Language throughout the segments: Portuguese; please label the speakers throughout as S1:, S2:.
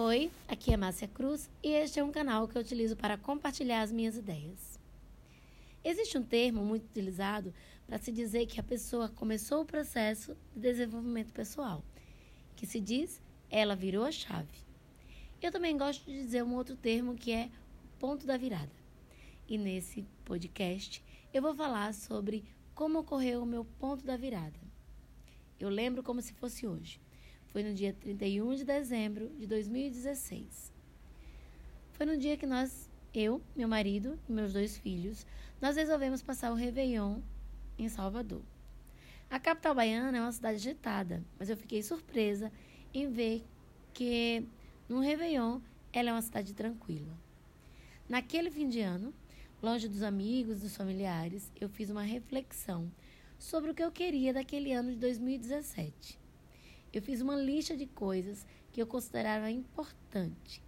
S1: Oi, aqui é Márcia Cruz e este é um canal que eu utilizo para compartilhar as minhas ideias. Existe um termo muito utilizado para se dizer que a pessoa começou o processo de desenvolvimento pessoal, que se diz ela virou a chave. Eu também gosto de dizer um outro termo que é ponto da virada. E nesse podcast eu vou falar sobre como ocorreu o meu ponto da virada. Eu lembro como se fosse hoje. Foi no dia 31 de dezembro de 2016. Foi no dia que nós, eu, meu marido e meus dois filhos, nós resolvemos passar o Réveillon em Salvador. A capital baiana é uma cidade agitada, mas eu fiquei surpresa em ver que no Réveillon ela é uma cidade tranquila. Naquele fim de ano, longe dos amigos, dos familiares, eu fiz uma reflexão sobre o que eu queria daquele ano de 2017. Eu fiz uma lista de coisas que eu considerava importante.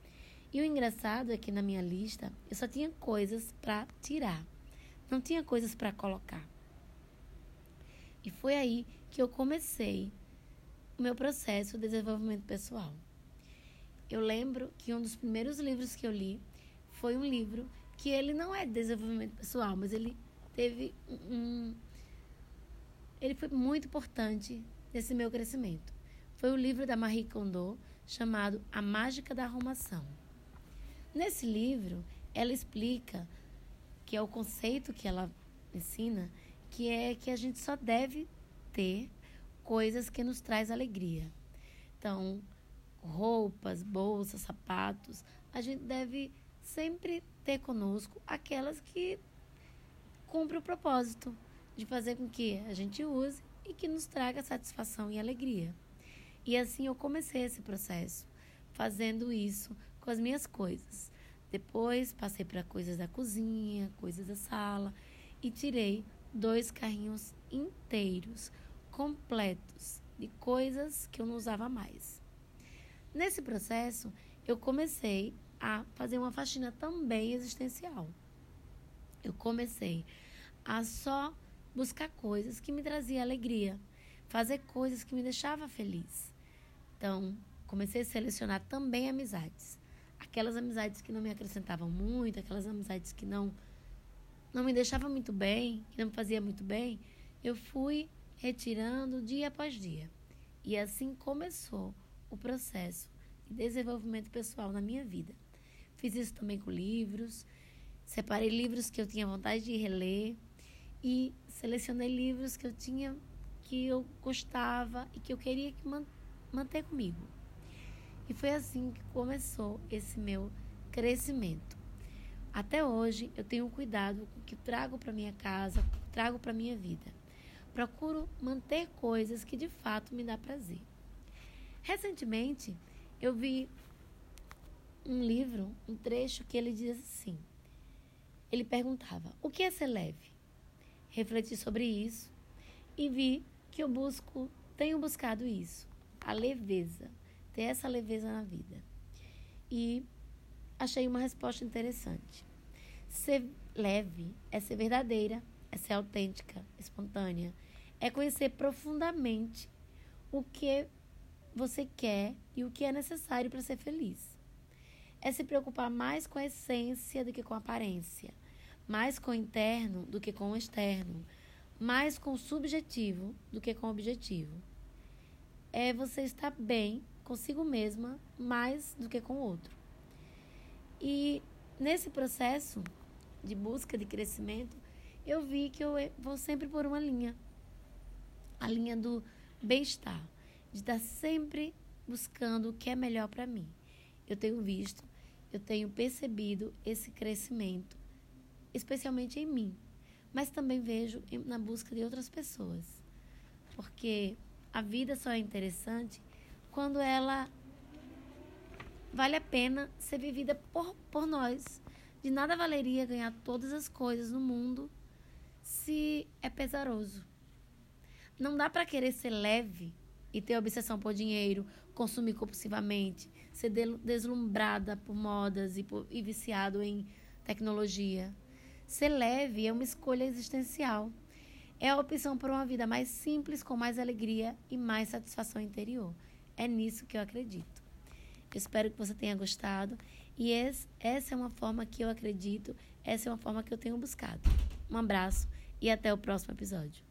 S1: E o engraçado é que na minha lista eu só tinha coisas para tirar, não tinha coisas para colocar. E foi aí que eu comecei o meu processo de desenvolvimento pessoal. Eu lembro que um dos primeiros livros que eu li foi um livro que ele não é de desenvolvimento pessoal, mas ele teve um ele foi muito importante nesse meu crescimento foi o livro da Marie Kondo chamado A Mágica da Arrumação. Nesse livro, ela explica que é o conceito que ela ensina, que é que a gente só deve ter coisas que nos traz alegria. Então, roupas, bolsas, sapatos, a gente deve sempre ter conosco aquelas que cumprem o propósito de fazer com que a gente use e que nos traga satisfação e alegria. E assim eu comecei esse processo, fazendo isso com as minhas coisas. Depois passei para coisas da cozinha, coisas da sala e tirei dois carrinhos inteiros, completos, de coisas que eu não usava mais. Nesse processo, eu comecei a fazer uma faxina também existencial. Eu comecei a só buscar coisas que me traziam alegria, fazer coisas que me deixavam feliz. Então, comecei a selecionar também amizades. Aquelas amizades que não me acrescentavam muito, aquelas amizades que não não me deixavam muito bem, que não me fazia muito bem, eu fui retirando dia após dia. E assim começou o processo de desenvolvimento pessoal na minha vida. Fiz isso também com livros, separei livros que eu tinha vontade de reler e selecionei livros que eu tinha que eu gostava e que eu queria que manter comigo. E foi assim que começou esse meu crescimento. Até hoje eu tenho cuidado com o que trago para minha casa, trago para minha vida. Procuro manter coisas que de fato me dá prazer. Recentemente eu vi um livro, um trecho que ele diz assim. Ele perguntava: "O que é ser leve?" Refleti sobre isso e vi que eu busco, tenho buscado isso, a leveza, ter essa leveza na vida. E achei uma resposta interessante. Ser leve é ser verdadeira, é ser autêntica, espontânea, é conhecer profundamente o que você quer e o que é necessário para ser feliz. É se preocupar mais com a essência do que com a aparência, mais com o interno do que com o externo, mais com subjetivo do que com objetivo. É você estar bem consigo mesma mais do que com o outro. E nesse processo de busca de crescimento, eu vi que eu vou sempre por uma linha a linha do bem-estar, de estar sempre buscando o que é melhor para mim. Eu tenho visto, eu tenho percebido esse crescimento, especialmente em mim mas também vejo na busca de outras pessoas. Porque a vida só é interessante quando ela vale a pena ser vivida por, por nós. De nada valeria ganhar todas as coisas no mundo se é pesaroso. Não dá para querer ser leve e ter obsessão por dinheiro, consumir compulsivamente, ser deslumbrada por modas e, por, e viciado em tecnologia. Ser leve é uma escolha existencial. É a opção por uma vida mais simples, com mais alegria e mais satisfação interior. É nisso que eu acredito. Espero que você tenha gostado. E esse, essa é uma forma que eu acredito, essa é uma forma que eu tenho buscado. Um abraço e até o próximo episódio.